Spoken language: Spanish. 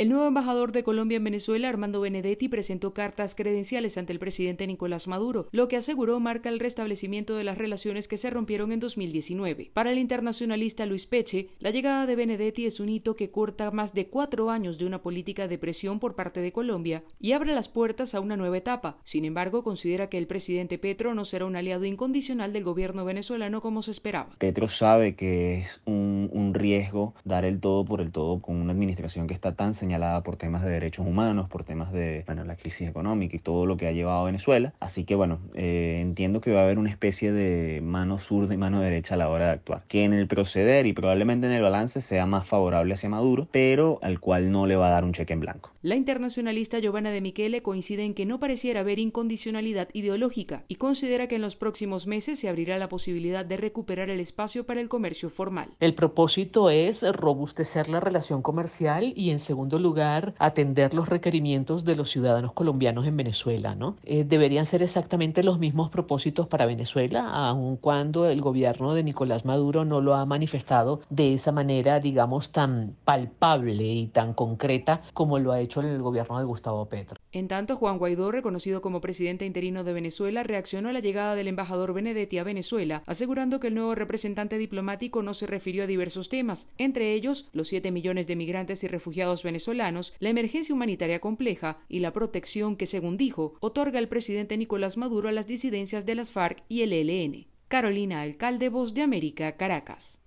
El nuevo embajador de Colombia en Venezuela, Armando Benedetti, presentó cartas credenciales ante el presidente Nicolás Maduro, lo que aseguró marca el restablecimiento de las relaciones que se rompieron en 2019. Para el internacionalista Luis Peche, la llegada de Benedetti es un hito que corta más de cuatro años de una política de presión por parte de Colombia y abre las puertas a una nueva etapa. Sin embargo, considera que el presidente Petro no será un aliado incondicional del gobierno venezolano como se esperaba. Petro sabe que es un, riesgo dar el todo por el todo con una administración que está tan señalada por temas de derechos humanos, por temas de bueno, la crisis económica y todo lo que ha llevado a Venezuela. Así que bueno, eh, entiendo que va a haber una especie de mano zurda y mano derecha a la hora de actuar, que en el proceder y probablemente en el balance sea más favorable hacia Maduro, pero al cual no le va a dar un cheque en blanco. La internacionalista Giovanna de Michele coincide en que no pareciera haber incondicionalidad ideológica y considera que en los próximos meses se abrirá la posibilidad de recuperar el espacio para el comercio formal. El propósito es robustecer la relación comercial y en segundo lugar atender los requerimientos de los ciudadanos colombianos en Venezuela, ¿no? Eh, deberían ser exactamente los mismos propósitos para Venezuela, aun cuando el gobierno de Nicolás Maduro no lo ha manifestado de esa manera, digamos, tan palpable y tan concreta como lo ha hecho el gobierno de Gustavo Petro. En tanto, Juan Guaidó, reconocido como presidente interino de Venezuela, reaccionó a la llegada del embajador Benedetti a Venezuela, asegurando que el nuevo representante diplomático no se refirió a diversos temas, entre ellos los 7 millones de migrantes y refugiados la emergencia humanitaria compleja y la protección que, según dijo, otorga el presidente Nicolás Maduro a las disidencias de las FARC y el ELN. Carolina Alcalde, Voz de América, Caracas.